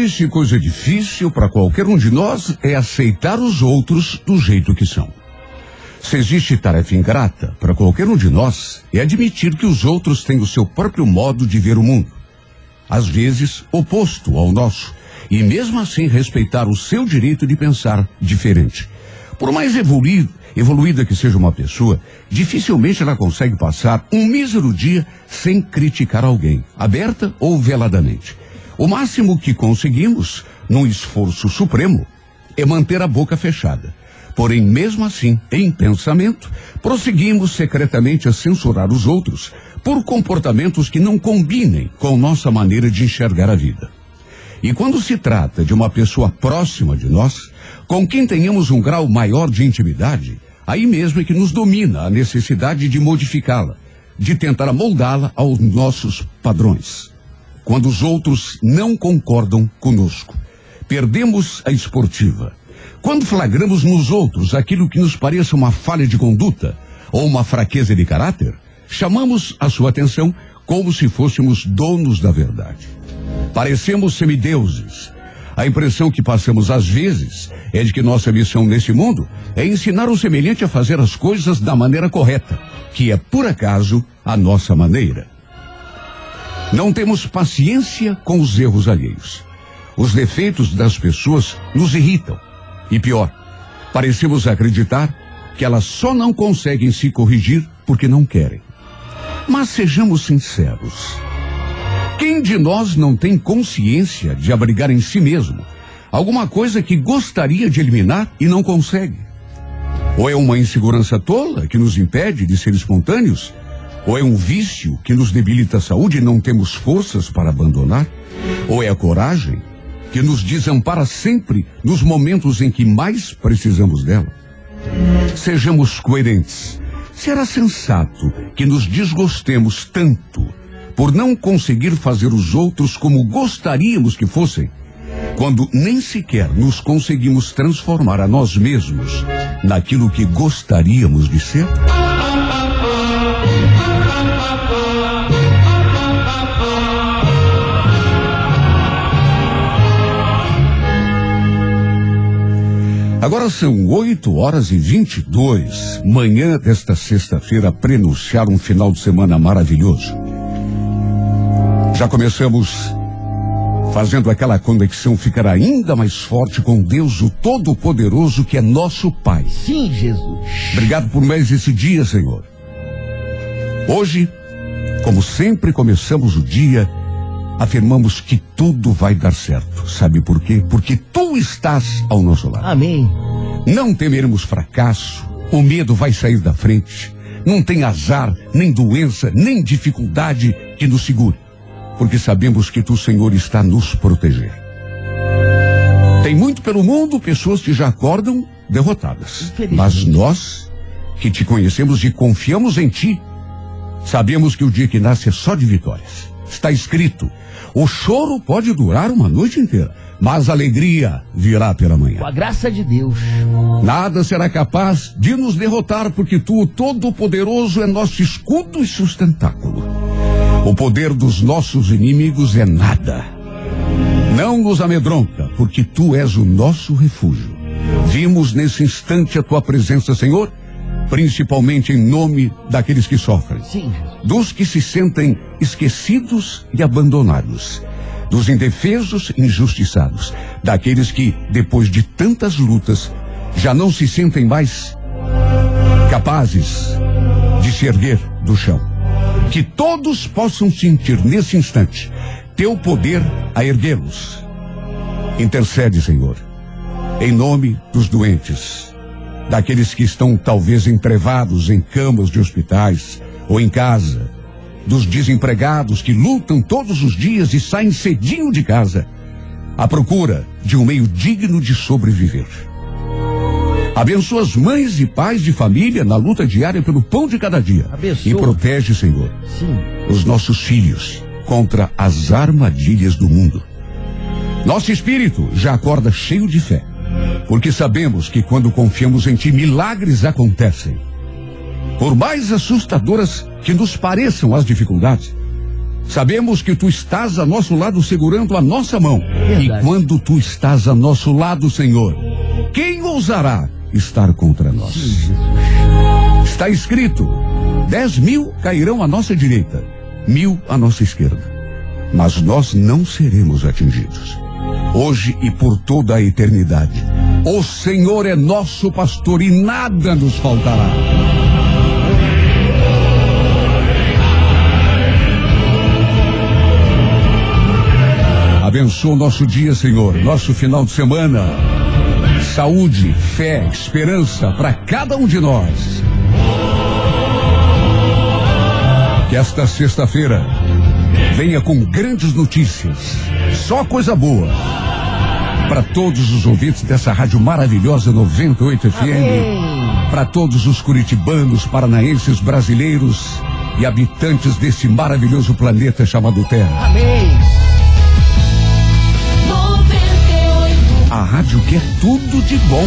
Existe coisa difícil para qualquer um de nós, é aceitar os outros do jeito que são. Se existe tarefa ingrata para qualquer um de nós, é admitir que os outros têm o seu próprio modo de ver o mundo. Às vezes, oposto ao nosso, e mesmo assim respeitar o seu direito de pensar diferente. Por mais evoluído, evoluída que seja uma pessoa, dificilmente ela consegue passar um mísero dia sem criticar alguém, aberta ou veladamente. O máximo que conseguimos, num esforço supremo, é manter a boca fechada. Porém, mesmo assim, em pensamento, prosseguimos secretamente a censurar os outros por comportamentos que não combinem com nossa maneira de enxergar a vida. E quando se trata de uma pessoa próxima de nós, com quem tenhamos um grau maior de intimidade, aí mesmo é que nos domina a necessidade de modificá-la, de tentar moldá-la aos nossos padrões. Quando os outros não concordam conosco, perdemos a esportiva. Quando flagramos nos outros aquilo que nos pareça uma falha de conduta ou uma fraqueza de caráter, chamamos a sua atenção como se fôssemos donos da verdade. Parecemos semideuses. A impressão que passamos às vezes é de que nossa missão nesse mundo é ensinar o semelhante a fazer as coisas da maneira correta, que é por acaso a nossa maneira. Não temos paciência com os erros alheios. Os defeitos das pessoas nos irritam. E pior, parecemos acreditar que elas só não conseguem se corrigir porque não querem. Mas sejamos sinceros. Quem de nós não tem consciência de abrigar em si mesmo alguma coisa que gostaria de eliminar e não consegue? Ou é uma insegurança tola que nos impede de ser espontâneos? Ou é um vício que nos debilita a saúde e não temos forças para abandonar? Ou é a coragem que nos desampara sempre nos momentos em que mais precisamos dela? Sejamos coerentes. Será sensato que nos desgostemos tanto por não conseguir fazer os outros como gostaríamos que fossem, quando nem sequer nos conseguimos transformar a nós mesmos naquilo que gostaríamos de ser? Agora são 8 horas e 22, manhã desta sexta-feira, prenunciar um final de semana maravilhoso. Já começamos fazendo aquela conexão ficar ainda mais forte com Deus, o Todo-Poderoso, que é nosso Pai. Sim, Jesus. Obrigado por mais esse dia, Senhor. Hoje, como sempre começamos o dia, afirmamos que tudo vai dar certo. Sabe por quê? Porque tu estás ao nosso lado. Amém. Não temeremos fracasso, o medo vai sair da frente. Não tem azar, nem doença, nem dificuldade que nos segure. Porque sabemos que tu, Senhor, está a nos proteger. Tem muito pelo mundo pessoas que já acordam derrotadas. Mas nós, que te conhecemos e confiamos em ti, sabemos que o dia que nasce é só de vitórias. Está escrito: o choro pode durar uma noite inteira, mas a alegria virá pela manhã. Com a graça de Deus. Nada será capaz de nos derrotar, porque tu, o Todo-Poderoso, é nosso escudo e sustentáculo. O poder dos nossos inimigos é nada. Não nos amedronta, porque tu és o nosso refúgio. Vimos nesse instante a tua presença, Senhor, principalmente em nome daqueles que sofrem, Sim, dos que se sentem esquecidos e abandonados, dos indefesos e injustiçados, daqueles que, depois de tantas lutas, já não se sentem mais capazes de se erguer do chão. Que todos possam sentir nesse instante teu poder a erguê-los. Intercede, Senhor, em nome dos doentes, daqueles que estão talvez entrevados em camas de hospitais ou em casa, dos desempregados que lutam todos os dias e saem cedinho de casa à procura de um meio digno de sobreviver. Abençoa as mães e pais de família na luta diária pelo pão de cada dia. Abençoa. E protege, Senhor, sim. os nossos filhos contra as armadilhas do mundo. Nosso espírito já acorda cheio de fé, porque sabemos que quando confiamos em Ti, milagres acontecem. Por mais assustadoras que nos pareçam as dificuldades, Sabemos que tu estás a nosso lado segurando a nossa mão. Verdade. E quando tu estás a nosso lado, Senhor, quem ousará estar contra nós? Está escrito: dez mil cairão à nossa direita, mil à nossa esquerda. Mas nós não seremos atingidos. Hoje e por toda a eternidade. O Senhor é nosso pastor e nada nos faltará. Abençoa o nosso dia, Senhor, nosso final de semana. Saúde, fé, esperança para cada um de nós. Que esta sexta-feira venha com grandes notícias. Só coisa boa. Para todos os ouvintes dessa rádio maravilhosa 98 FM. Para todos os curitibanos, paranaenses, brasileiros e habitantes desse maravilhoso planeta chamado Terra. Amém. A rádio que é tudo de bom.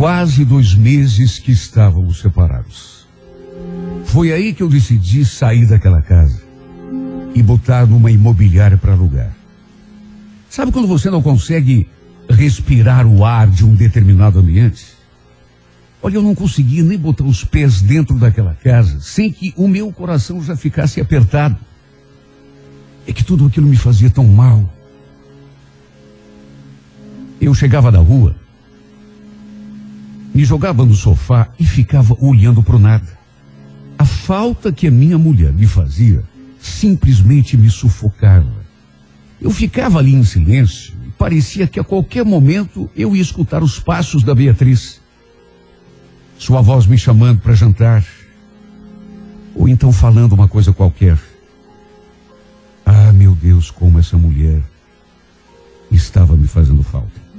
quase dois meses que estávamos separados. Foi aí que eu decidi sair daquela casa e botar numa imobiliária para alugar. Sabe quando você não consegue respirar o ar de um determinado ambiente? Olha, eu não conseguia nem botar os pés dentro daquela casa sem que o meu coração já ficasse apertado. É que tudo aquilo me fazia tão mal. Eu chegava da rua, me jogava no sofá e ficava olhando para o nada. A falta que a minha mulher me fazia simplesmente me sufocava. Eu ficava ali em silêncio e parecia que a qualquer momento eu ia escutar os passos da Beatriz. Sua voz me chamando para jantar. Ou então falando uma coisa qualquer. Ah, meu Deus, como essa mulher estava me fazendo falta.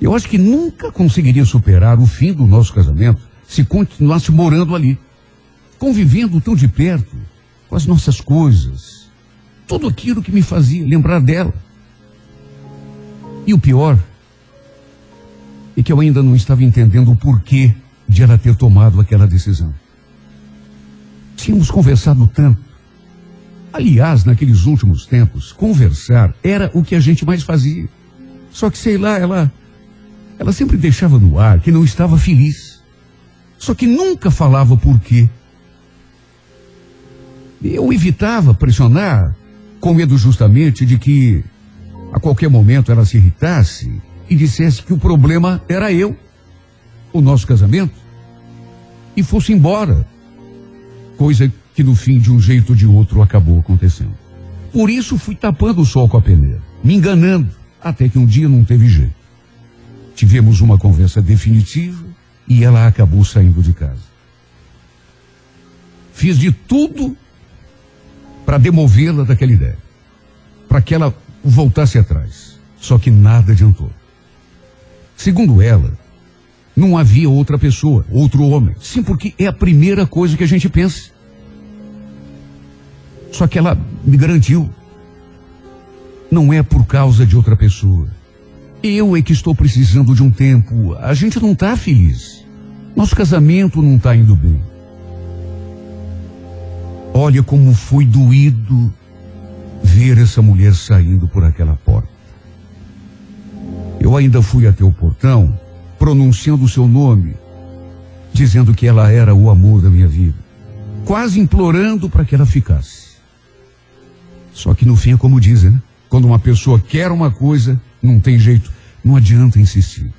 Eu acho que nunca conseguiria superar o fim do nosso casamento se continuasse morando ali, convivendo tão de perto com as nossas coisas, tudo aquilo que me fazia lembrar dela. E o pior é que eu ainda não estava entendendo o porquê de ela ter tomado aquela decisão. Tínhamos conversado tanto. Aliás, naqueles últimos tempos, conversar era o que a gente mais fazia. Só que, sei lá, ela ela sempre deixava no ar que não estava feliz. Só que nunca falava por quê. Eu evitava pressionar, com medo justamente de que a qualquer momento ela se irritasse e dissesse que o problema era eu, o nosso casamento, e fosse embora. Coisa que no fim, de um jeito ou de outro, acabou acontecendo. Por isso fui tapando o sol com a peneira, me enganando, até que um dia não teve jeito. Tivemos uma conversa definitiva e ela acabou saindo de casa. Fiz de tudo para demovê-la daquela ideia, para que ela voltasse atrás. Só que nada adiantou. Segundo ela, não havia outra pessoa, outro homem. Sim, porque é a primeira coisa que a gente pensa. Só que ela me garantiu. Não é por causa de outra pessoa. Eu é que estou precisando de um tempo. A gente não está feliz. Nosso casamento não está indo bem. Olha como foi doído ver essa mulher saindo por aquela porta. Eu ainda fui até o portão, pronunciando o seu nome, dizendo que ela era o amor da minha vida. quase implorando para que ela ficasse. Só que no fim é como dizem, né? Quando uma pessoa quer uma coisa, não tem jeito, não adianta insistir.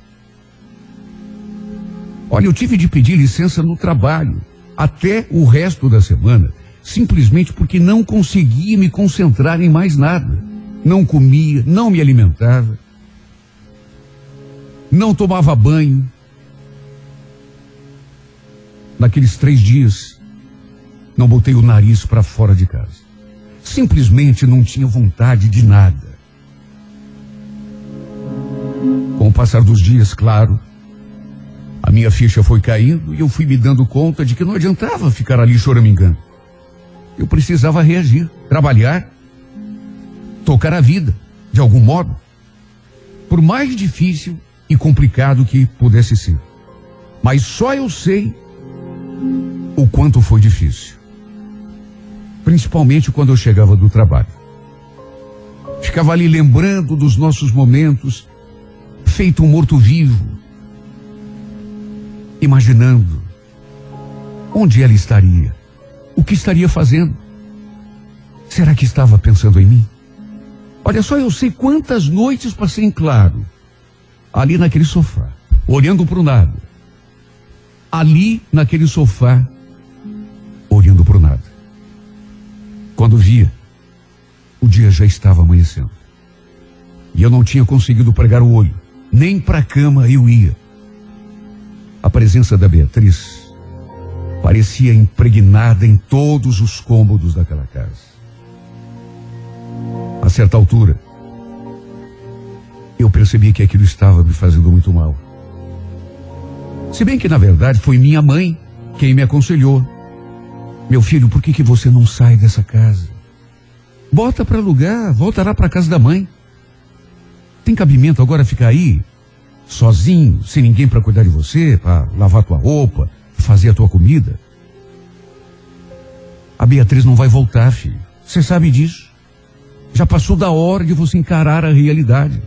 Olha, eu tive de pedir licença no trabalho, até o resto da semana, simplesmente porque não conseguia me concentrar em mais nada. Não comia, não me alimentava, não tomava banho. Naqueles três dias, não botei o nariz para fora de casa. Simplesmente não tinha vontade de nada. Com o passar dos dias, claro, a minha ficha foi caindo e eu fui me dando conta de que não adiantava ficar ali choramingando. Eu precisava reagir, trabalhar, tocar a vida, de algum modo. Por mais difícil e complicado que pudesse ser. Mas só eu sei o quanto foi difícil. Principalmente quando eu chegava do trabalho. Ficava ali lembrando dos nossos momentos, feito um morto-vivo, imaginando onde ela estaria, o que estaria fazendo. Será que estava pensando em mim? Olha só, eu sei quantas noites passei em claro, ali naquele sofá, olhando para o nada. Ali naquele sofá, olhando para o nada. Quando via, o dia já estava amanhecendo. E eu não tinha conseguido pregar o olho, nem para a cama eu ia. A presença da Beatriz parecia impregnada em todos os cômodos daquela casa. A certa altura, eu percebi que aquilo estava me fazendo muito mal. Se bem que, na verdade, foi minha mãe quem me aconselhou. Meu filho, por que, que você não sai dessa casa? Bota para alugar, volta lá para casa da mãe. Tem cabimento agora ficar aí, sozinho, sem ninguém para cuidar de você, para lavar tua roupa, fazer a tua comida? A Beatriz não vai voltar, filho. Você sabe disso. Já passou da hora de você encarar a realidade.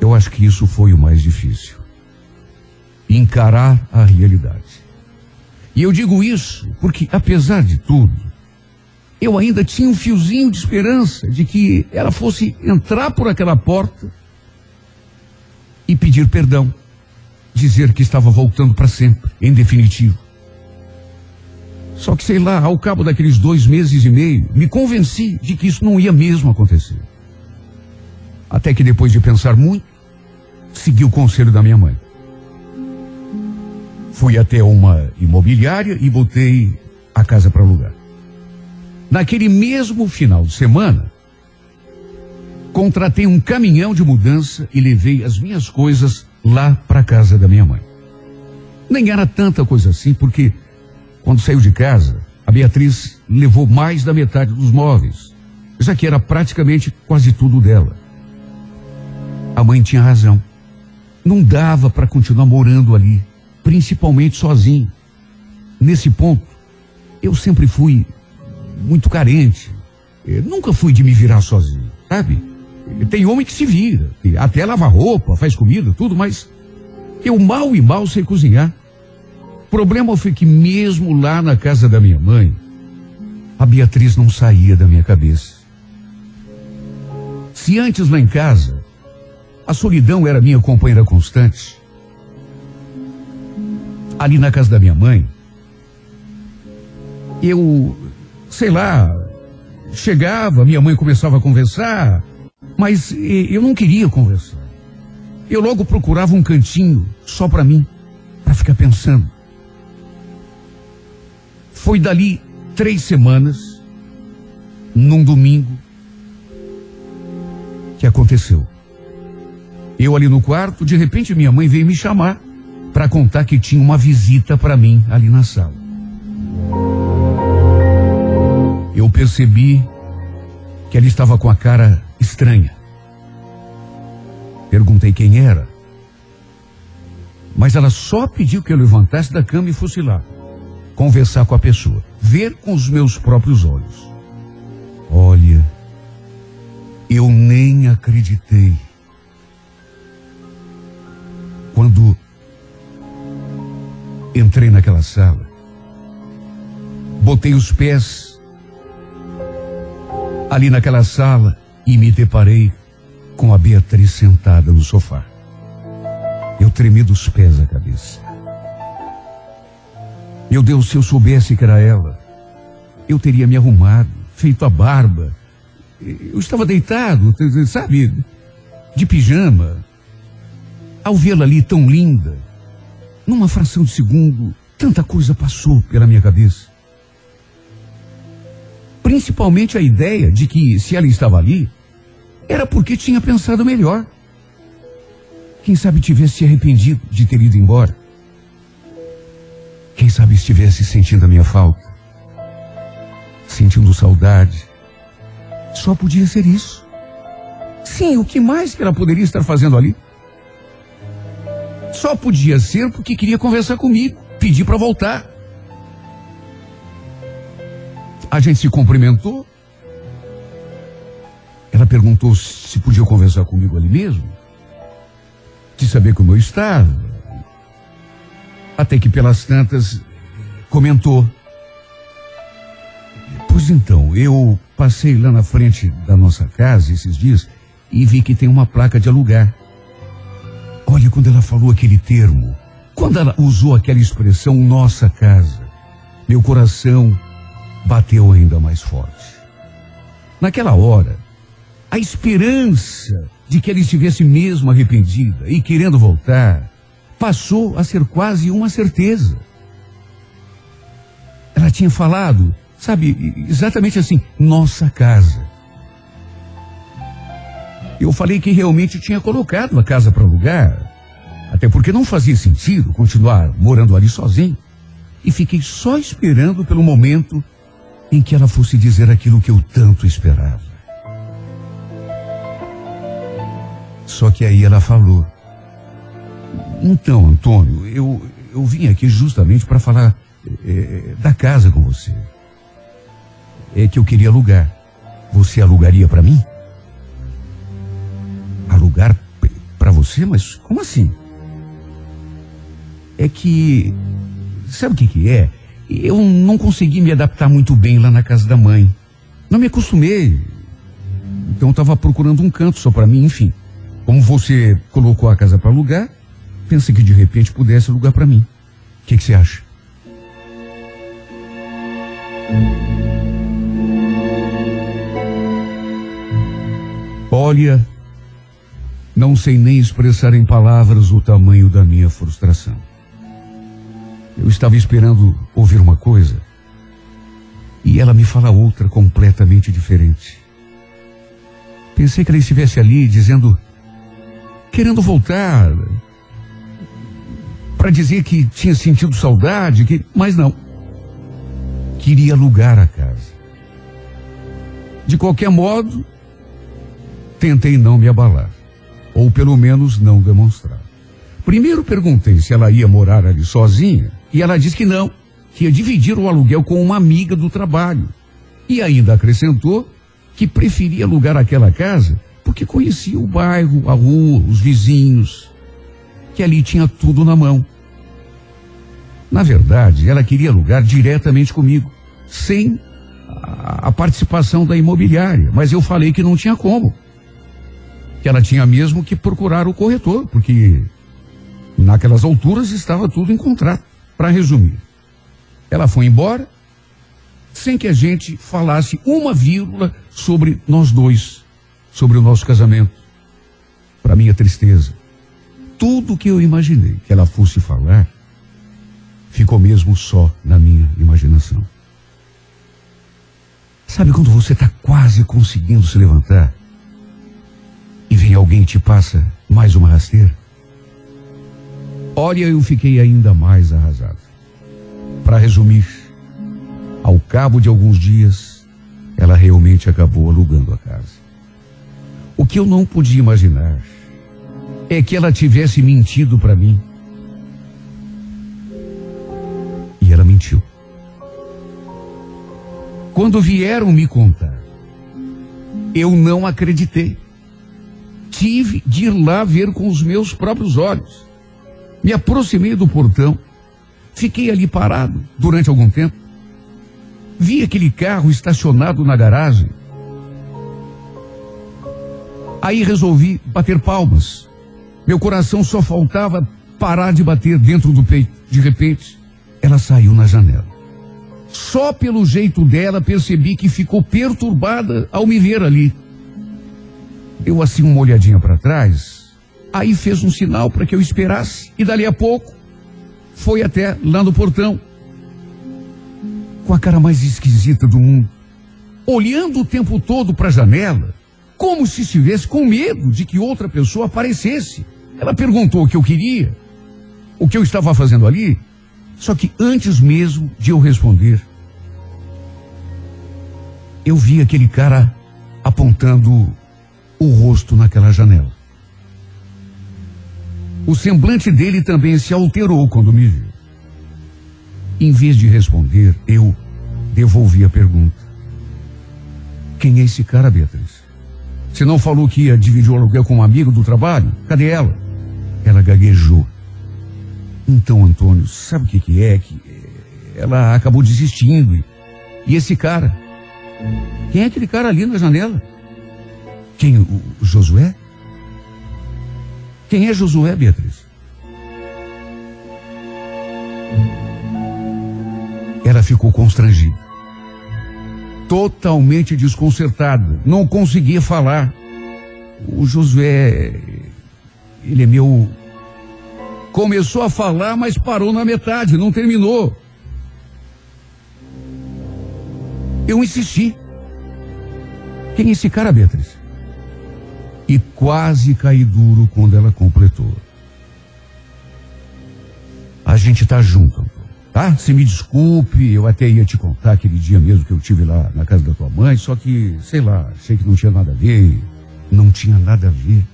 Eu acho que isso foi o mais difícil. Encarar a realidade. E eu digo isso porque, apesar de tudo, eu ainda tinha um fiozinho de esperança de que ela fosse entrar por aquela porta e pedir perdão. Dizer que estava voltando para sempre, em definitivo. Só que, sei lá, ao cabo daqueles dois meses e meio, me convenci de que isso não ia mesmo acontecer. Até que depois de pensar muito, segui o conselho da minha mãe. Fui até uma imobiliária e botei a casa para alugar. Naquele mesmo final de semana, contratei um caminhão de mudança e levei as minhas coisas lá para casa da minha mãe. Nem era tanta coisa assim, porque quando saiu de casa, a Beatriz levou mais da metade dos móveis, já que era praticamente quase tudo dela. A mãe tinha razão. Não dava para continuar morando ali, principalmente sozinho. Nesse ponto, eu sempre fui muito carente. Nunca fui de me virar sozinho, sabe? Tem homem que se vira, até lava roupa, faz comida, tudo, mas eu mal e mal sei cozinhar problema foi que mesmo lá na casa da minha mãe, a Beatriz não saía da minha cabeça. Se antes lá em casa, a solidão era minha companheira constante, ali na casa da minha mãe, eu, sei lá, chegava, minha mãe começava a conversar, mas eu não queria conversar. Eu logo procurava um cantinho só para mim, para ficar pensando. Foi dali três semanas, num domingo, que aconteceu. Eu ali no quarto, de repente minha mãe veio me chamar para contar que tinha uma visita para mim ali na sala. Eu percebi que ela estava com a cara estranha. Perguntei quem era. Mas ela só pediu que eu levantasse da cama e fosse lá conversar com a pessoa, ver com os meus próprios olhos. Olha, eu nem acreditei. Quando entrei naquela sala, botei os pés ali naquela sala e me deparei com a Beatriz sentada no sofá. Eu tremi dos pés à cabeça. Meu Deus, se eu soubesse que era ela, eu teria me arrumado, feito a barba. Eu estava deitado, sabe, de pijama. Ao vê-la ali tão linda, numa fração de segundo, tanta coisa passou pela minha cabeça. Principalmente a ideia de que, se ela estava ali, era porque tinha pensado melhor. Quem sabe tivesse se arrependido de ter ido embora. Quem sabe estivesse sentindo a minha falta. Sentindo saudade. Só podia ser isso. Sim, o que mais que ela poderia estar fazendo ali? Só podia ser porque queria conversar comigo, pedir para voltar. A gente se cumprimentou. Ela perguntou se podia conversar comigo ali mesmo, de saber como eu estava. Até que pelas tantas comentou. Pois então, eu passei lá na frente da nossa casa esses dias e vi que tem uma placa de alugar. Olha, quando ela falou aquele termo, quando ela usou aquela expressão nossa casa, meu coração bateu ainda mais forte. Naquela hora, a esperança de que ela estivesse mesmo arrependida e querendo voltar passou a ser quase uma certeza. Ela tinha falado, sabe, exatamente assim, nossa casa. Eu falei que realmente tinha colocado a casa para alugar, até porque não fazia sentido continuar morando ali sozinho. E fiquei só esperando pelo momento em que ela fosse dizer aquilo que eu tanto esperava. Só que aí ela falou: Então, Antônio, eu, eu vim aqui justamente para falar é, da casa com você. É que eu queria alugar. Você alugaria para mim? Alugar para você? Mas como assim? É que. Sabe o que, que é? Eu não consegui me adaptar muito bem lá na casa da mãe. Não me acostumei. Então estava procurando um canto só para mim, enfim. Como você colocou a casa para alugar, pensa que de repente pudesse alugar para mim. O que você acha? Olha, não sei nem expressar em palavras o tamanho da minha frustração. Eu estava esperando ouvir uma coisa e ela me fala outra completamente diferente. Pensei que ela estivesse ali dizendo, querendo voltar, para dizer que tinha sentido saudade, que, mas não. Queria alugar a casa. De qualquer modo, tentei não me abalar, ou pelo menos não demonstrar. Primeiro perguntei se ela ia morar ali sozinha, e ela disse que não, que ia dividir o aluguel com uma amiga do trabalho. E ainda acrescentou que preferia alugar aquela casa porque conhecia o bairro, a rua, os vizinhos, que ali tinha tudo na mão. Na verdade, ela queria alugar diretamente comigo, sem a, participação da imobiliária, mas eu falei que não tinha como. Que ela tinha mesmo que procurar o corretor, porque naquelas alturas estava tudo em contrato. Para resumir, ela foi embora sem que a gente falasse uma vírgula sobre nós dois, sobre o nosso casamento. Para minha tristeza, tudo que eu imaginei que ela fosse falar ficou mesmo só na minha imaginação. Sabe quando você está quase conseguindo se levantar e vem alguém e te passa mais uma rasteira? Olha, eu fiquei ainda mais arrasado. Para resumir, ao cabo de alguns dias, ela realmente acabou alugando a casa. O que eu não podia imaginar é que ela tivesse mentido para mim. E ela mentiu. Quando vieram me contar, eu não acreditei. Tive de ir lá ver com os meus próprios olhos. Me aproximei do portão, Fiquei ali parado durante algum tempo. Vi aquele carro estacionado na garagem. Aí resolvi bater palmas. Meu coração só faltava parar de bater dentro do peito. De repente, ela saiu na janela. Só pelo jeito dela percebi que ficou perturbada ao me ver ali. Deu assim uma olhadinha para trás, aí fez um sinal para que eu esperasse e dali a pouco foi até lá no portão. Com a cara mais esquisita do mundo, olhando o tempo todo para a janela, como se estivesse com medo de que outra pessoa aparecesse. Ela perguntou o que eu queria, o que eu estava fazendo ali, só que antes mesmo de eu responder, eu vi aquele cara apontando o rosto naquela janela. O semblante dele também se alterou quando me viu. Em vez de responder, eu devolvi a pergunta. Quem é esse cara, Beatriz? Você não falou que ia dividir o aluguel com um amigo do trabalho? Cadê ela? Ela gaguejou. Então, Antônio, sabe o que, que é? Que ela acabou desistindo. E esse cara? Quem é aquele cara ali na janela? Quem? O, o Josué? Quem é Josué, Beatriz? Ela ficou constrangida. Totalmente desconcertada. Não conseguia falar. O Josué, ele é meu. Começou a falar, mas parou na metade, não terminou. Eu insisti. Quem é esse cara, Beatriz? E quase caí duro quando ela completou. A gente tá junto, tá? Se me desculpe, eu até ia te contar aquele dia mesmo que eu tive lá na casa da tua mãe, só que, sei lá, achei que não tinha nada a ver. Não tinha nada a ver.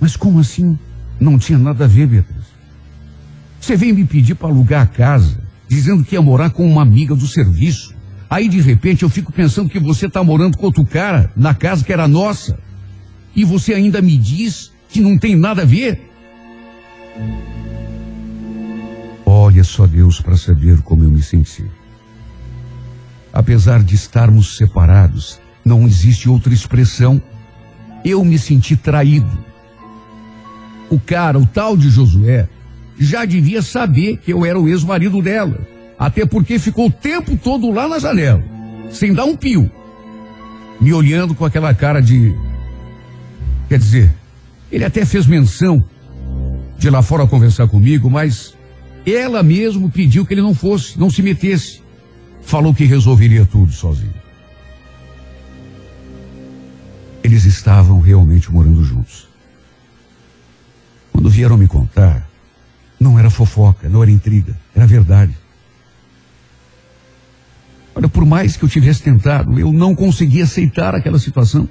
Mas como assim? Não tinha nada a ver, Beatriz. Você veio me pedir para alugar a casa, dizendo que ia morar com uma amiga do serviço. Aí de repente eu fico pensando que você está morando com outro cara na casa que era nossa. E você ainda me diz que não tem nada a ver? Olha só Deus para saber como eu me senti. Apesar de estarmos separados, não existe outra expressão. Eu me senti traído. O cara, o tal de Josué, já devia saber que eu era o ex-marido dela. Até porque ficou o tempo todo lá na janela, sem dar um pio. Me olhando com aquela cara de. Quer dizer, ele até fez menção de lá fora conversar comigo, mas ela mesmo pediu que ele não fosse, não se metesse. Falou que resolveria tudo sozinho. Eles estavam realmente morando juntos. Quando vieram me contar, não era fofoca, não era intriga, era verdade. Olha, por mais que eu tivesse tentado, eu não conseguia aceitar aquela situação.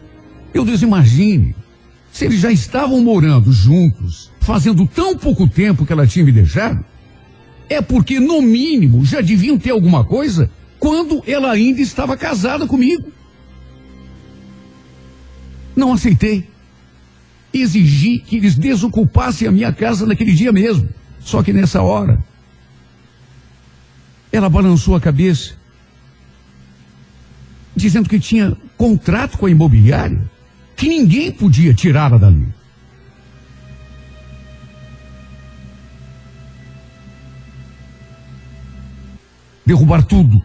Eu Deus imagine, se eles já estavam morando juntos, fazendo tão pouco tempo que ela tinha me deixado, é porque, no mínimo, já deviam ter alguma coisa quando ela ainda estava casada comigo. Não aceitei. Exigi que eles desocupassem a minha casa naquele dia mesmo. Só que nessa hora, ela balançou a cabeça dizendo que tinha contrato com a imobiliária, que ninguém podia tirá-la dali. Derrubar tudo.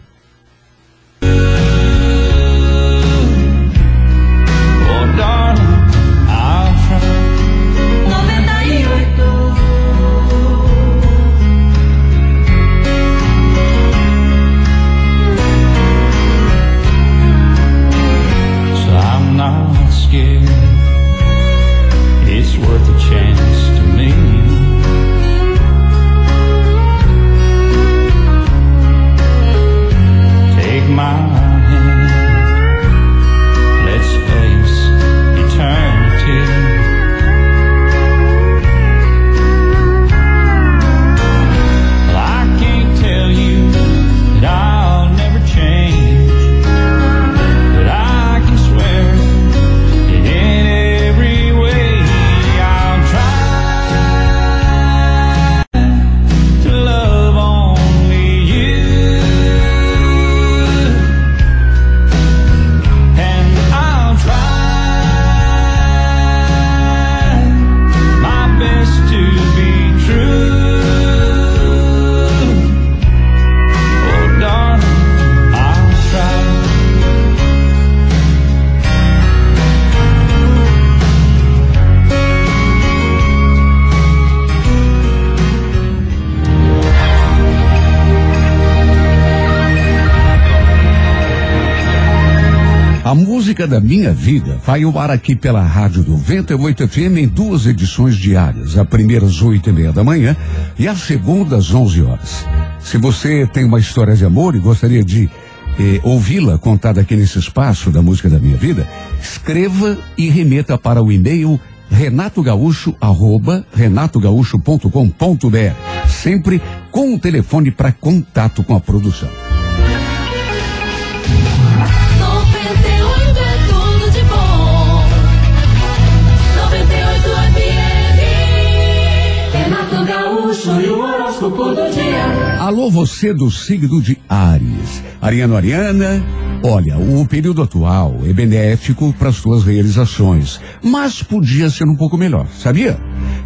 Da minha vida vai ao ar aqui pela Rádio 98 FM em duas edições diárias. A primeira às oito e meia da manhã e a segunda às onze horas. Se você tem uma história de amor e gostaria de eh, ouvi-la contada aqui nesse espaço da música da minha vida, escreva e remeta para o e-mail renatogaúcho.com.br sempre com o telefone para contato com a produção. Alô, você do signo de Ares. Ariano Ariana, olha, o período atual é benéfico para as suas realizações, mas podia ser um pouco melhor, sabia?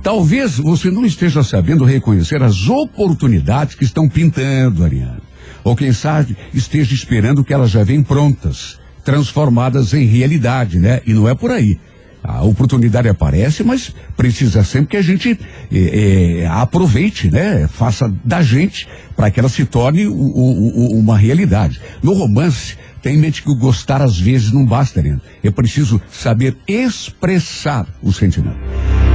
Talvez você não esteja sabendo reconhecer as oportunidades que estão pintando, Ariano. Ou quem sabe esteja esperando que elas já venham prontas, transformadas em realidade, né? E não é por aí. A oportunidade aparece, mas precisa sempre que a gente eh, eh, aproveite, né? Faça da gente para que ela se torne o- o- o- uma realidade. No romance, tem em mente que o gostar às vezes não basta, né? É preciso saber expressar o sentimento.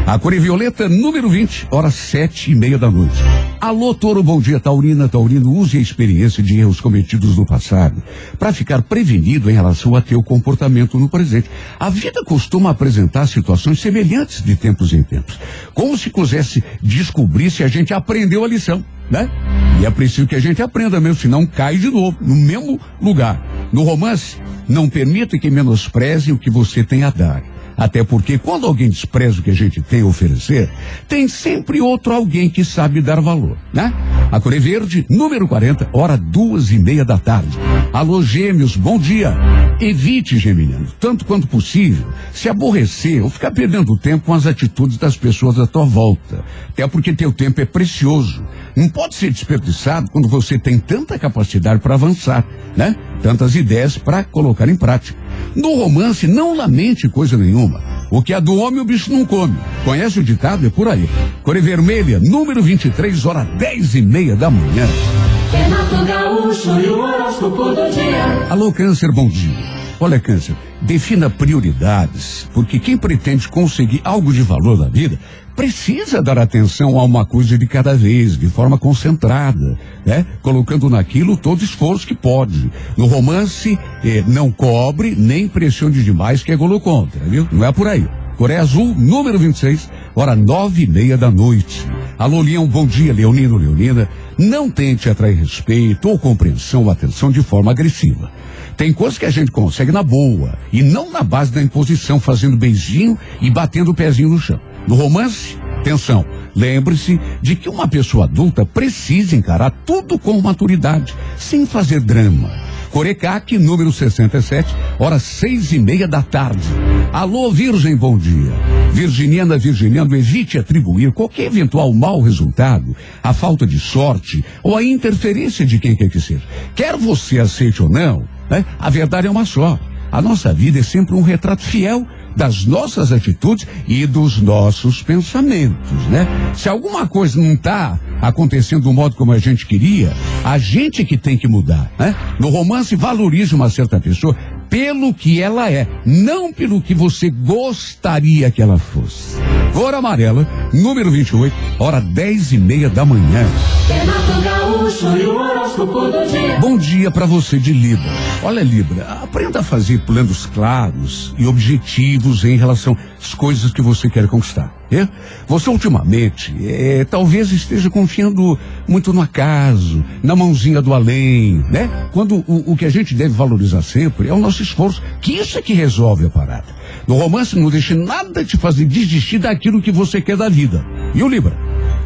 A cor é violeta, número 20, horas sete e meia da noite. Alô, Toro, bom dia, Taurina, Taurino, use a experiência de erros cometidos no passado para ficar prevenido em relação a teu comportamento no presente. A vida costuma apresentar situações semelhantes de tempos em tempos, como se quisesse descobrir se a gente aprendeu a lição, né? E é preciso que a gente aprenda mesmo, senão cai de novo, no mesmo lugar. No romance, não permita que menospreze o que você tem a dar. Até porque quando alguém despreza o que a gente tem a oferecer, tem sempre outro alguém que sabe dar valor, né? A Cor é Verde, número 40, hora duas e meia da tarde. Alô, gêmeos, bom dia. Evite, geminiano, tanto quanto possível, se aborrecer ou ficar perdendo tempo com as atitudes das pessoas à tua volta. Até porque teu tempo é precioso. Não pode ser desperdiçado quando você tem tanta capacidade para avançar, né? Tantas ideias para colocar em prática. No romance, não lamente coisa nenhuma. O que é do homem, o bicho não come. Conhece o ditado? É por aí. Cor Vermelha, número 23, hora 10 e meia da manhã. Renato Gaúcho e o dia. Alô, Câncer, bom dia. Olha, Câncer, defina prioridades, porque quem pretende conseguir algo de valor na vida precisa dar atenção a uma coisa de cada vez, de forma concentrada, né? Colocando naquilo todo esforço que pode. No romance, eh, não cobre nem pressione demais que é golo contra, viu? Não é por aí. Coreia Azul, número 26, hora nove e meia da noite. Alô, Leão, bom dia, Leonino, Leonina. Não tente atrair respeito ou compreensão ou atenção de forma agressiva. Tem coisas que a gente consegue na boa e não na base da imposição, fazendo beijinho e batendo o pezinho no chão. No romance, atenção, lembre-se de que uma pessoa adulta precisa encarar tudo com maturidade, sem fazer drama. Corecaque, número 67, horas seis e meia da tarde. Alô, Virgem, bom dia. Virginiana, virginiano, evite atribuir qualquer eventual mau resultado à falta de sorte ou à interferência de quem quer que seja. Quer você aceite ou não, né? A verdade é uma só. A nossa vida é sempre um retrato fiel das nossas atitudes e dos nossos pensamentos, né? Se alguma coisa não está acontecendo do modo como a gente queria, a gente que tem que mudar, né? No romance, valorize uma certa pessoa pelo que ela é, não pelo que você gostaria que ela fosse. Cor amarela, número 28, hora dez e meia da manhã. Bom dia para você de Libra. Olha, Libra, aprenda a fazer planos claros e objetivos em relação às coisas que você quer conquistar. É? Você ultimamente é, talvez esteja confiando muito no acaso, na mãozinha do além, né? Quando o, o que a gente deve valorizar sempre é o nosso esforço, que isso é que resolve a parada. No romance, não deixe nada te fazer desistir daquilo que você quer da vida. E o Libra?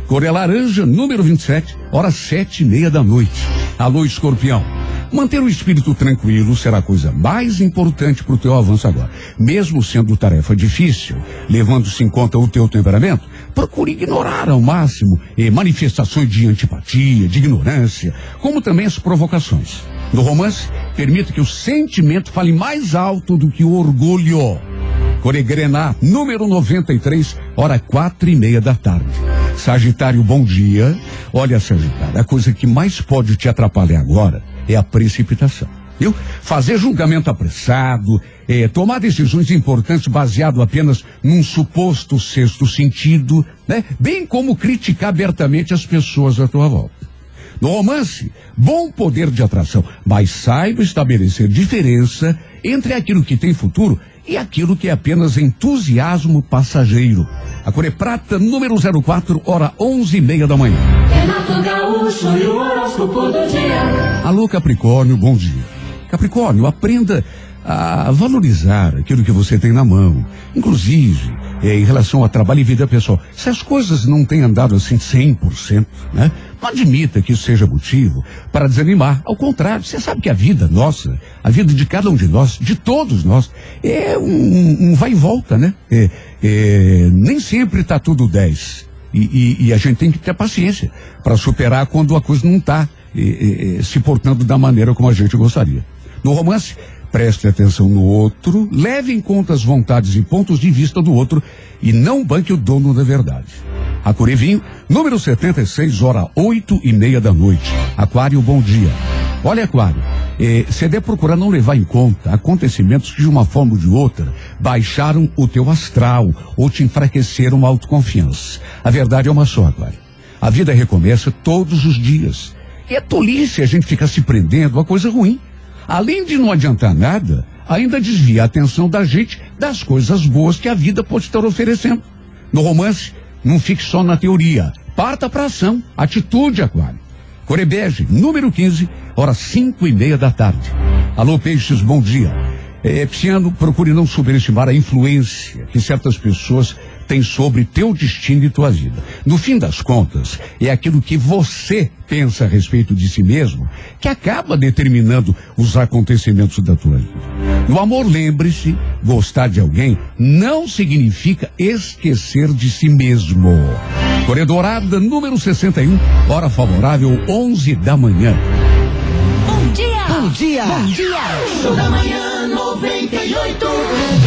Cor é laranja, número 27, horas sete e meia da noite. Alô, escorpião. Manter o espírito tranquilo será a coisa mais importante para o teu avanço agora. Mesmo sendo tarefa difícil, levando-se em conta o teu temperamento, procure ignorar ao máximo eh, manifestações de antipatia, de ignorância, como também as provocações. No romance, permita que o sentimento fale mais alto do que o orgulho. Coregrená, número 93, hora quatro e meia da tarde. Sagitário, bom dia. Olha, Sagitário, a coisa que mais pode te atrapalhar agora é a precipitação. Viu? Fazer julgamento apressado, é, tomar decisões importantes baseado apenas num suposto sexto sentido, né? Bem como criticar abertamente as pessoas à tua volta. No romance, bom poder de atração, mas saiba estabelecer diferença entre aquilo que tem futuro e aquilo que é apenas entusiasmo passageiro. A Core Prata, número 04, hora onze e meia da manhã. Renato Gaúcho e o horóscopo do dia. Alô, Capricórnio, bom dia. Capricórnio, aprenda a valorizar aquilo que você tem na mão. Inclusive, é, em relação a trabalho e vida pessoal. Se as coisas não têm andado assim 100%, né? Não admita que isso seja motivo para desanimar. Ao contrário, você sabe que a vida nossa, a vida de cada um de nós, de todos nós, é um, um vai e volta, né? É, é, nem sempre está tudo 10. E, e, e, a gente tem que ter paciência para superar quando a coisa não está se portando da maneira como a gente gostaria. No romance, preste atenção no outro, leve em conta as vontades e pontos de vista do outro e não banque o dono da verdade. Acurevinho, número 76, hora oito e meia da noite. Aquário, bom dia. Olha, Aquário, eh, você deve procurar não levar em conta acontecimentos que de uma forma ou de outra baixaram o teu astral ou te enfraqueceram a autoconfiança. A verdade é uma só, Aquário. A vida recomeça todos os dias. E é tolice a gente ficar se prendendo a coisa ruim. Além de não adiantar nada, ainda desvia a atenção da gente das coisas boas que a vida pode estar oferecendo. No romance, não fique só na teoria. Parta para ação. Atitude, Aquário. Corebege, número 15, horas cinco e meia da tarde. Alô, Peixes, bom dia. É, Pisciano, procure não subestimar a influência que certas pessoas têm sobre teu destino e tua vida. No fim das contas, é aquilo que você pensa a respeito de si mesmo que acaba determinando os acontecimentos da tua vida. No amor, lembre-se, gostar de alguém não significa esquecer de si mesmo. Corredorada número 61, hora favorável, 11 da manhã. Bom dia! Bom dia! Bom dia! Show da manhã 98.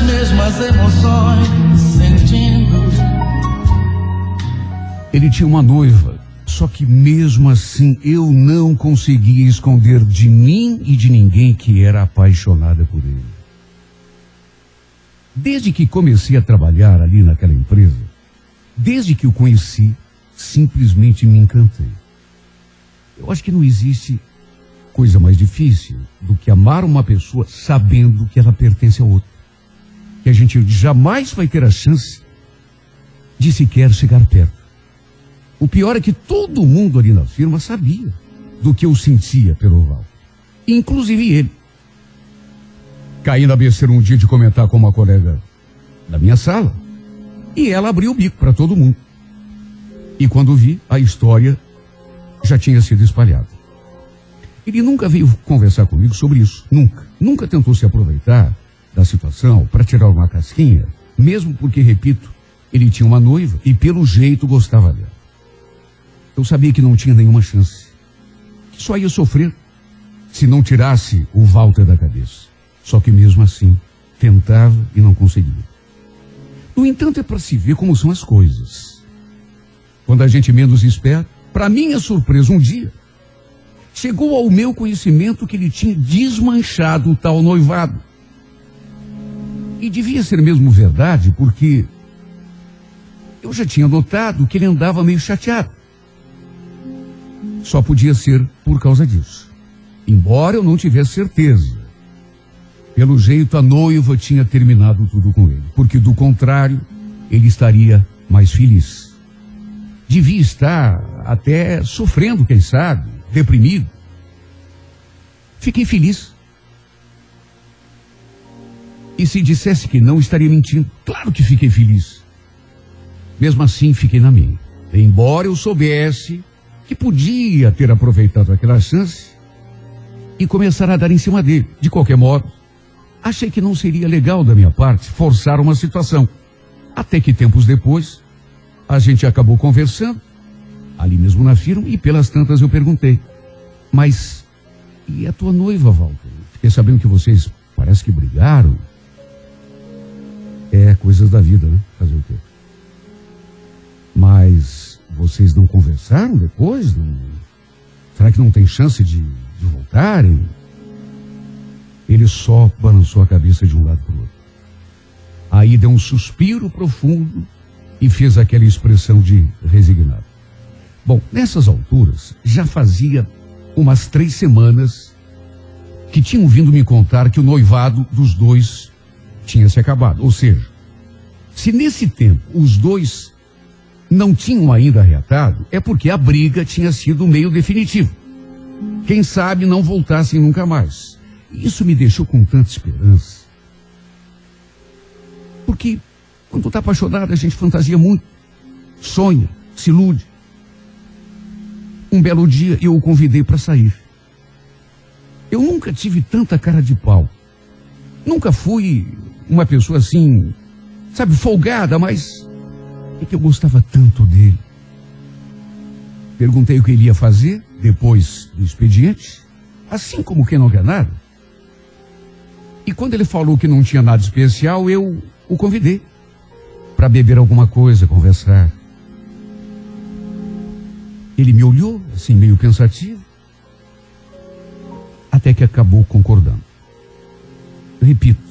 as mesmas emoções sentindo. Ele tinha uma noiva, só que mesmo assim eu não conseguia esconder de mim e de ninguém que era apaixonada por ele. Desde que comecei a trabalhar ali naquela empresa, desde que o conheci, simplesmente me encantei. Eu acho que não existe coisa mais difícil do que amar uma pessoa sabendo que ela pertence a outra. Que a gente jamais vai ter a chance de sequer chegar perto. O pior é que todo mundo ali na firma sabia do que eu sentia pelo Val. Inclusive ele. Caí na besteira um dia de comentar com uma colega da minha sala. E ela abriu o bico para todo mundo. E quando vi, a história já tinha sido espalhada. Ele nunca veio conversar comigo sobre isso. Nunca. Nunca tentou se aproveitar da situação para tirar uma casquinha, mesmo porque, repito, ele tinha uma noiva e pelo jeito gostava dela. Eu sabia que não tinha nenhuma chance. Que só ia sofrer se não tirasse o Walter da cabeça. Só que mesmo assim, tentava e não conseguia. No entanto, é para se ver como são as coisas. Quando a gente menos espera, para minha surpresa, um dia, chegou ao meu conhecimento que ele tinha desmanchado o tal noivado. E devia ser mesmo verdade, porque eu já tinha notado que ele andava meio chateado. Só podia ser por causa disso. Embora eu não tivesse certeza. Pelo jeito, a noiva tinha terminado tudo com ele. Porque, do contrário, ele estaria mais feliz. devia estar até sofrendo, quem sabe, deprimido. Fiquei feliz. E se dissesse que não, estaria mentindo. Claro que fiquei feliz. Mesmo assim, fiquei na minha. Embora eu soubesse que podia ter aproveitado aquela chance e começar a dar em cima dele. De qualquer modo, achei que não seria legal da minha parte forçar uma situação. Até que tempos depois, a gente acabou conversando, ali mesmo na firma, e pelas tantas eu perguntei: Mas e a tua noiva, Walter? Fiquei sabendo que vocês parece que brigaram. É coisas da vida, né? Fazer o quê? Mas vocês não conversaram depois? Não... Será que não tem chance de, de voltarem? Ele só balançou a cabeça de um lado para o outro. Aí deu um suspiro profundo e fez aquela expressão de resignado. Bom, nessas alturas, já fazia umas três semanas que tinham vindo me contar que o noivado dos dois tinha se acabado. Ou seja, se nesse tempo os dois não tinham ainda reatado, é porque a briga tinha sido meio definitivo. Quem sabe não voltassem nunca mais. Isso me deixou com tanta esperança. Porque quando está apaixonado, a gente fantasia muito, sonha, se ilude. Um belo dia eu o convidei para sair. Eu nunca tive tanta cara de pau. Nunca fui uma pessoa assim, sabe, folgada, mas é que eu gostava tanto dele. Perguntei o que ele ia fazer depois do expediente, assim como quem não quer nada. E quando ele falou que não tinha nada especial, eu o convidei para beber alguma coisa, conversar. Ele me olhou, assim, meio pensativo, até que acabou concordando. Repito,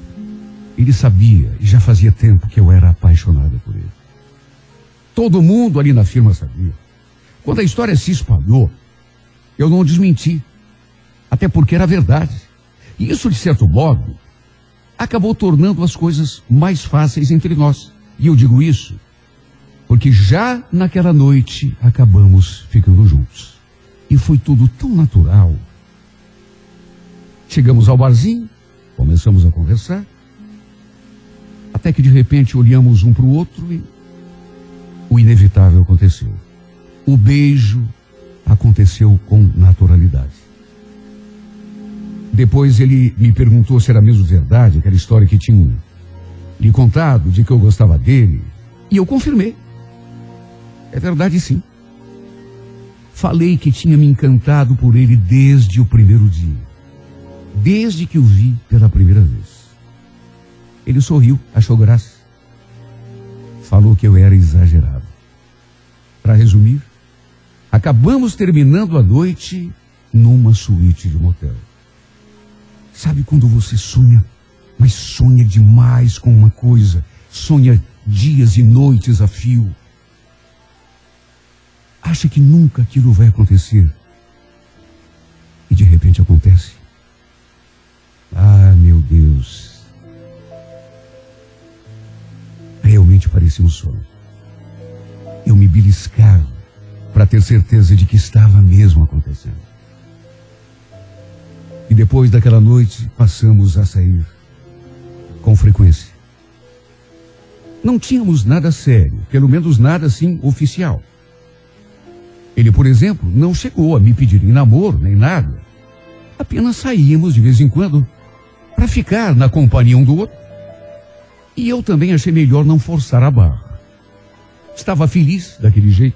ele sabia e já fazia tempo que eu era apaixonada por ele. Todo mundo ali na firma sabia. Quando a história se espalhou, eu não desmenti, até porque era verdade. E isso, de certo modo, acabou tornando as coisas mais fáceis entre nós. E eu digo isso porque já naquela noite acabamos ficando juntos. E foi tudo tão natural. Chegamos ao barzinho, começamos a conversar, até que de repente olhamos um para o outro e o inevitável aconteceu. O beijo aconteceu com naturalidade. Depois ele me perguntou se era mesmo verdade aquela história que tinha lhe contado de que eu gostava dele. E eu confirmei. É verdade, sim. Falei que tinha me encantado por ele desde o primeiro dia. Desde que o vi pela primeira vez. Ele sorriu, achou graça. Falou que eu era exagerado. Para resumir, acabamos terminando a noite numa suíte de motel. Sabe quando você sonha mas sonha demais com uma coisa, sonha dias e noites a fio. Acha que nunca aquilo vai acontecer. E de repente acontece. Ah, meu Deus. Realmente parecia um sonho. Eu me beliscava para ter certeza de que estava mesmo acontecendo. E depois daquela noite, passamos a sair com frequência. Não tínhamos nada sério, pelo menos nada assim oficial. Ele, por exemplo, não chegou a me pedir em namoro nem nada. Apenas saímos de vez em quando para ficar na companhia um do outro. E eu também achei melhor não forçar a barra. Estava feliz daquele jeito,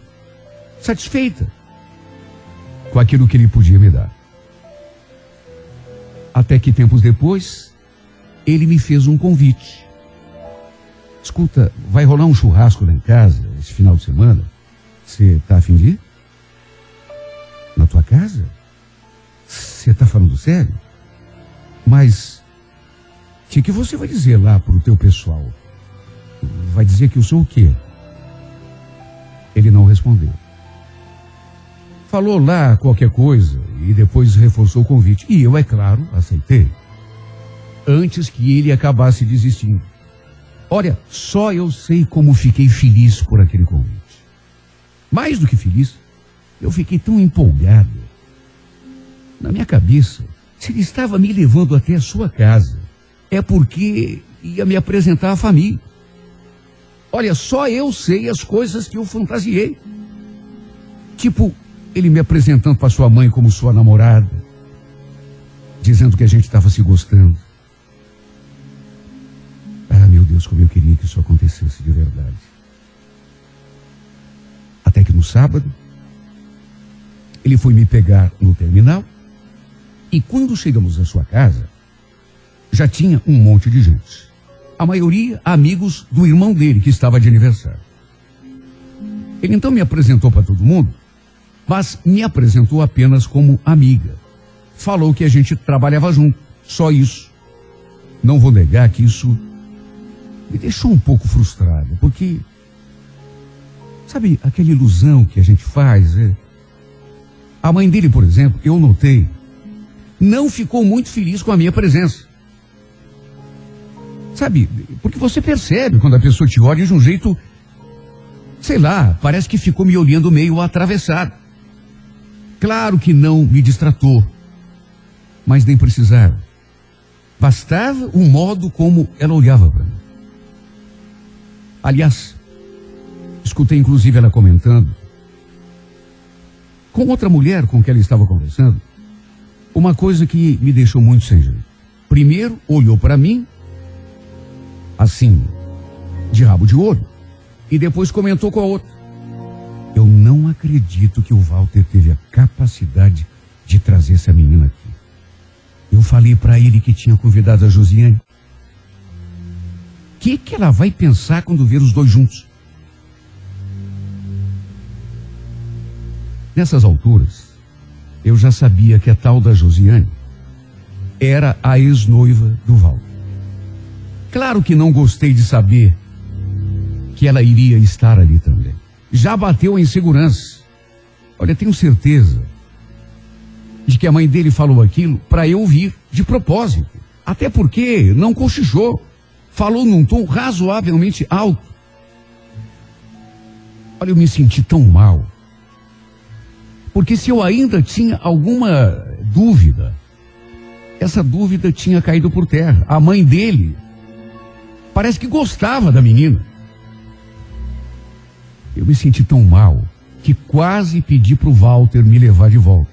satisfeita com aquilo que ele podia me dar. Até que tempos depois, ele me fez um convite. Escuta, vai rolar um churrasco lá em casa esse final de semana? Você tá afim de ir? Na tua casa? Você tá falando sério? Mas que, que você vai dizer lá pro teu pessoal? Vai dizer que eu sou o quê? Ele não respondeu. Falou lá qualquer coisa e depois reforçou o convite. E eu, é claro, aceitei antes que ele acabasse desistindo. Olha, só eu sei como fiquei feliz por aquele convite. Mais do que feliz, eu fiquei tão empolgado. Na minha cabeça, se ele estava me levando até a sua casa, é porque ia me apresentar à família. Olha, só eu sei as coisas que eu fantasiei. Tipo, ele me apresentando para sua mãe como sua namorada, dizendo que a gente estava se gostando. Ah, meu Deus, como eu queria que isso acontecesse de verdade. Até que no sábado, ele foi me pegar no terminal e quando chegamos à sua casa, já tinha um monte de gente. A maioria amigos do irmão dele que estava de aniversário. Ele então me apresentou para todo mundo, mas me apresentou apenas como amiga. Falou que a gente trabalhava junto, só isso. Não vou negar que isso me deixou um pouco frustrado, porque sabe aquela ilusão que a gente faz? É? A mãe dele, por exemplo, eu notei, não ficou muito feliz com a minha presença. Sabe, porque você percebe quando a pessoa te olha de um jeito, sei lá, parece que ficou me olhando meio atravessado. Claro que não me distratou, mas nem precisava. Bastava o modo como ela olhava para mim. Aliás, escutei inclusive ela comentando com outra mulher com que ela estava conversando, uma coisa que me deixou muito sem jeito. Primeiro, olhou para mim, assim, de rabo de olho, e depois comentou com a outra. Eu não acredito que o Walter teve a capacidade de trazer essa menina aqui. Eu falei para ele que tinha convidado a Josiane. O que, que ela vai pensar quando ver os dois juntos? Nessas alturas, eu já sabia que a tal da Josiane era a ex-noiva do Val. Claro que não gostei de saber que ela iria estar ali também. Já bateu a insegurança. Olha, tenho certeza de que a mãe dele falou aquilo para eu ouvir, de propósito. Até porque não cochichou. Falou num tom razoavelmente alto. Olha, eu me senti tão mal. Porque se eu ainda tinha alguma dúvida, essa dúvida tinha caído por terra. A mãe dele parece que gostava da menina. Eu me senti tão mal que quase pedi para o Walter me levar de volta.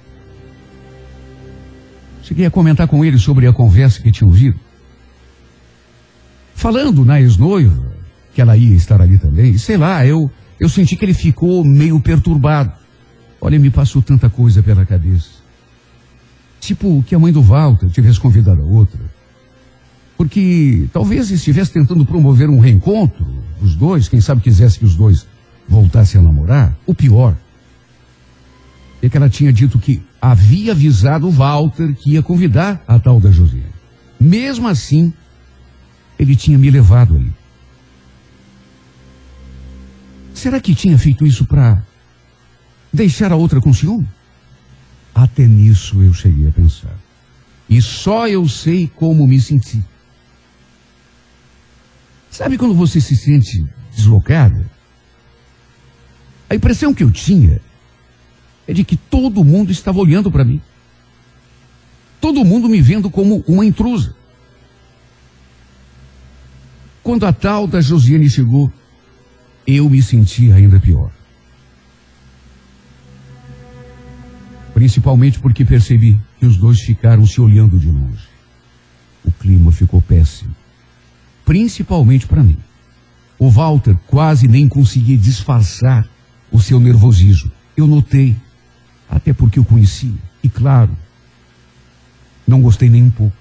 Cheguei a comentar com ele sobre a conversa que tinha ouvido. Falando na ex-noiva, que ela ia estar ali também, sei lá, eu, eu senti que ele ficou meio perturbado. Olha, me passou tanta coisa pela cabeça. Tipo que a mãe do Walter tivesse convidado a outra. Porque talvez estivesse tentando promover um reencontro dos dois, quem sabe quisesse que os dois voltassem a namorar. O pior é que ela tinha dito que havia avisado o Walter que ia convidar a tal da Josiane. Mesmo assim, ele tinha me levado ali. Será que tinha feito isso para deixar a outra com ciúme? Até nisso eu cheguei a pensar. E só eu sei como me senti. Sabe quando você se sente deslocada? A impressão que eu tinha é de que todo mundo estava olhando para mim. Todo mundo me vendo como uma intrusa. Quando a tal da Josiane chegou, eu me senti ainda pior. Principalmente porque percebi que os dois ficaram se olhando de longe. O clima ficou péssimo. Principalmente para mim. O Walter quase nem conseguia disfarçar o seu nervosismo. Eu notei, até porque eu conhecia. E claro, não gostei nem um pouco.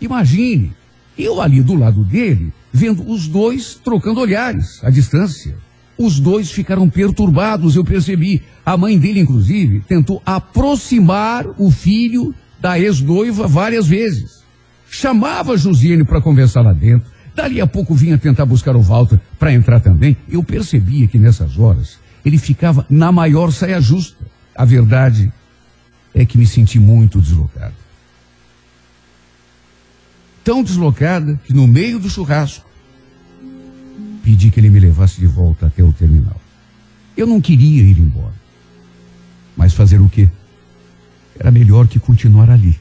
Imagine, eu ali do lado dele, vendo os dois trocando olhares à distância. Os dois ficaram perturbados, eu percebi. A mãe dele, inclusive, tentou aproximar o filho da ex-noiva várias vezes. Chamava Josiane para conversar lá dentro. Dali a pouco vinha tentar buscar o Walter para entrar também. Eu percebia que nessas horas ele ficava na maior saia justa. A verdade é que me senti muito deslocado. Tão deslocada que no meio do churrasco pedi que ele me levasse de volta até o terminal. Eu não queria ir embora. Mas fazer o quê? Era melhor que continuar ali,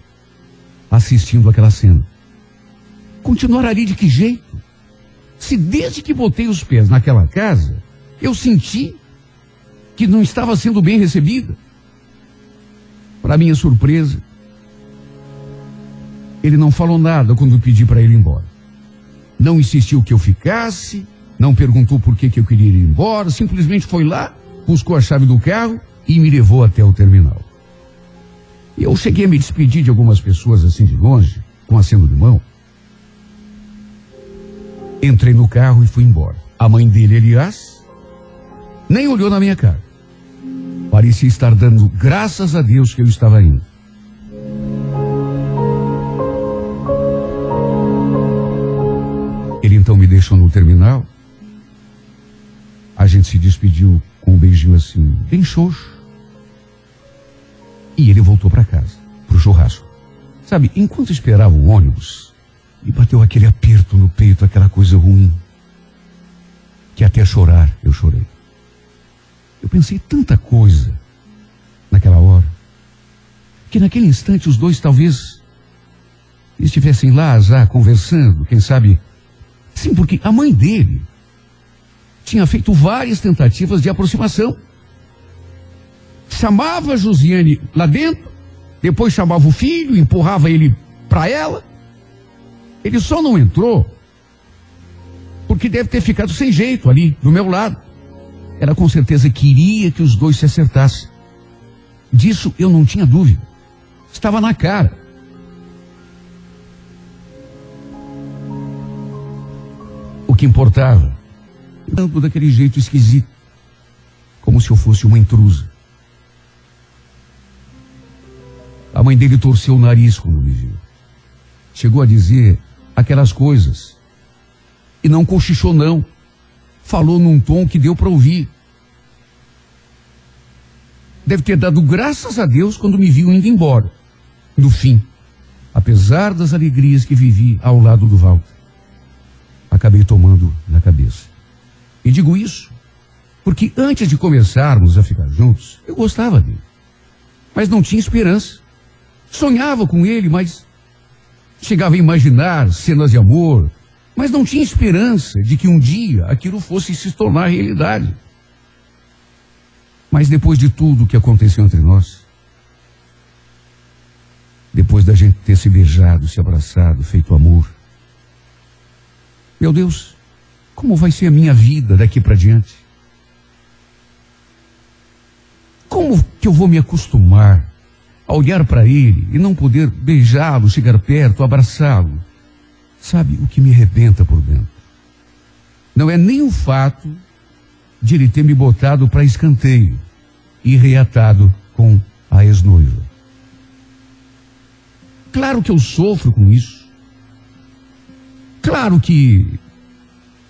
assistindo aquela cena. Continuar ali de que jeito? Se desde que botei os pés naquela casa, eu senti que não estava sendo bem recebida. Para minha surpresa, ele não falou nada quando eu pedi para ele ir embora. Não insistiu que eu ficasse, não perguntou por que, que eu queria ir embora, simplesmente foi lá, buscou a chave do carro e me levou até o terminal. Eu cheguei a me despedir de algumas pessoas assim de longe, com aceno de mão. Entrei no carro e fui embora. A mãe dele, aliás, nem olhou na minha cara. Parecia estar dando graças a Deus que eu estava indo. Ele então me deixou no terminal. A gente se despediu com um beijinho assim, bem xoxo. E ele voltou para casa, pro churrasco. Sabe, enquanto esperava o ônibus, me bateu aquele aperto no peito, aquela coisa ruim. Que até chorar eu chorei. Eu pensei tanta coisa naquela hora. Que naquele instante os dois talvez estivessem lá já conversando, quem sabe. Sim, porque a mãe dele tinha feito várias tentativas de aproximação. Chamava Josiane lá dentro, depois chamava o filho, empurrava ele para ela. Ele só não entrou porque deve ter ficado sem jeito ali, do meu lado. Ela com certeza queria que os dois se acertassem. Disso eu não tinha dúvida. Estava na cara. O que importava, tanto daquele jeito esquisito, como se eu fosse uma intrusa. A mãe dele torceu o nariz quando me viu. Chegou a dizer aquelas coisas. E não cochichou, não. Falou num tom que deu para ouvir. Deve ter dado graças a Deus quando me viu indo embora. No fim, apesar das alegrias que vivi ao lado do Walter, acabei tomando na cabeça. E digo isso porque antes de começarmos a ficar juntos, eu gostava dele. Mas não tinha esperança. Sonhava com ele, mas chegava a imaginar cenas de amor, mas não tinha esperança de que um dia aquilo fosse se tornar realidade. Mas depois de tudo que aconteceu entre nós, depois da gente ter se beijado, se abraçado, feito amor, meu Deus, como vai ser a minha vida daqui para diante? Como que eu vou me acostumar a olhar para ele e não poder beijá-lo, chegar perto, abraçá-lo? Sabe o que me arrebenta por dentro? Não é nem o fato de ele ter me botado para escanteio e reatado com a ex-noiva. Claro que eu sofro com isso. Claro que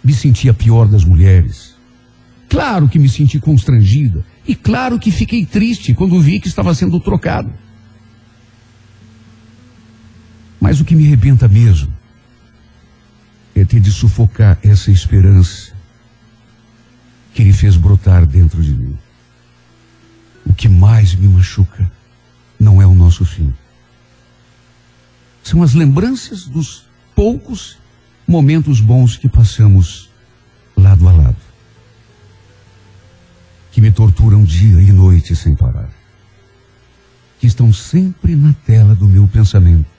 me senti a pior das mulheres. Claro que me senti constrangida. E claro que fiquei triste quando vi que estava sendo trocado. Mas o que me arrebenta mesmo é ter de sufocar essa esperança que ele fez brotar dentro de mim. O que mais me machuca não é o nosso fim. São as lembranças dos poucos momentos bons que passamos lado a lado. Que me torturam dia e noite sem parar. Que estão sempre na tela do meu pensamento,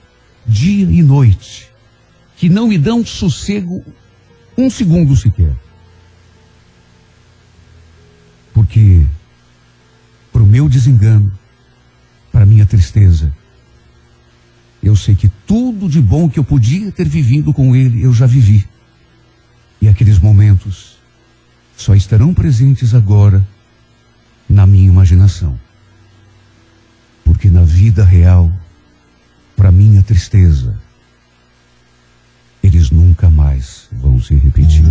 dia e noite. Que não me dão sossego um segundo sequer. Porque, para o meu desengano, para minha tristeza, eu sei que tudo de bom que eu podia ter vivido com ele, eu já vivi. E aqueles momentos só estarão presentes agora na minha imaginação. Porque na vida real, para minha tristeza, eles nunca mais vão se repetir.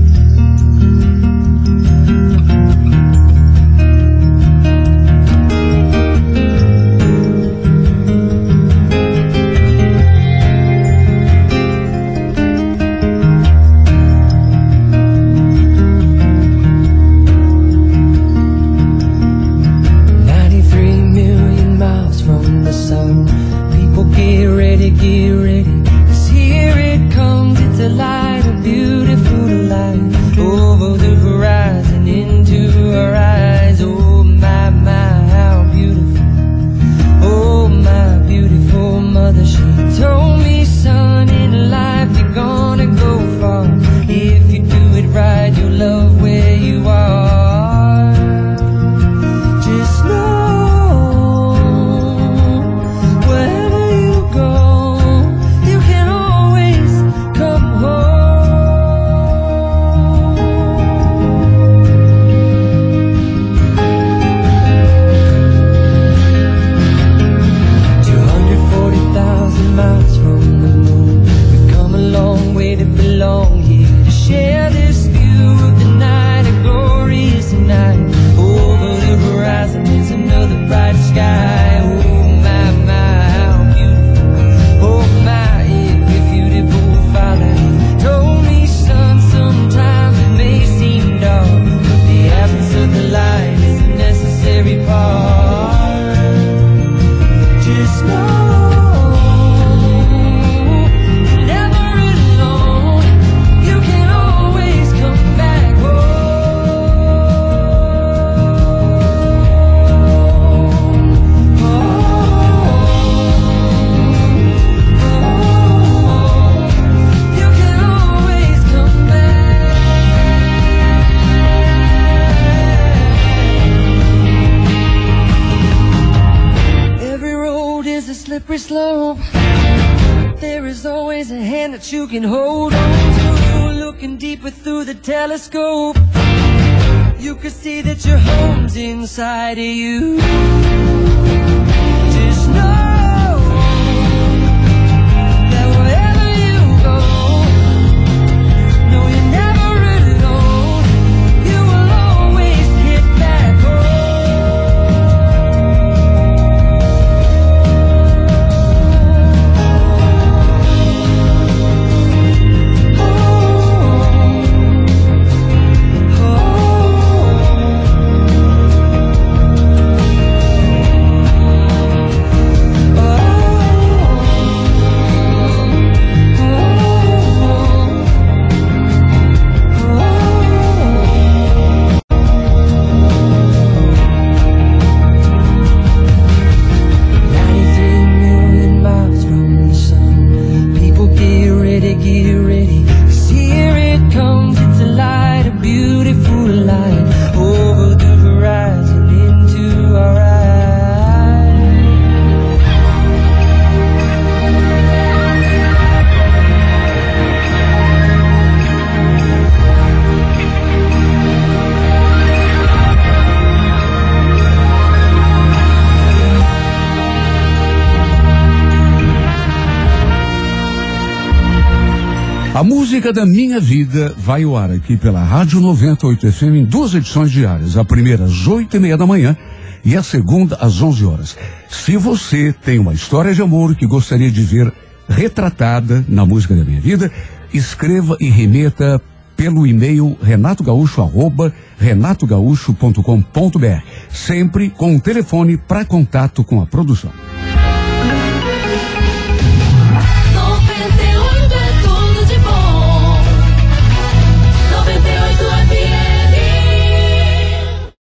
Vida vai ao ar aqui pela Rádio 98 FM em duas edições diárias. A primeira às oito e meia da manhã e a segunda às onze horas. Se você tem uma história de amor que gostaria de ver retratada na música da minha vida, escreva e remeta pelo e-mail renatogaúcho arroba renatogaúcho.com.br, sempre com o telefone para contato com a produção.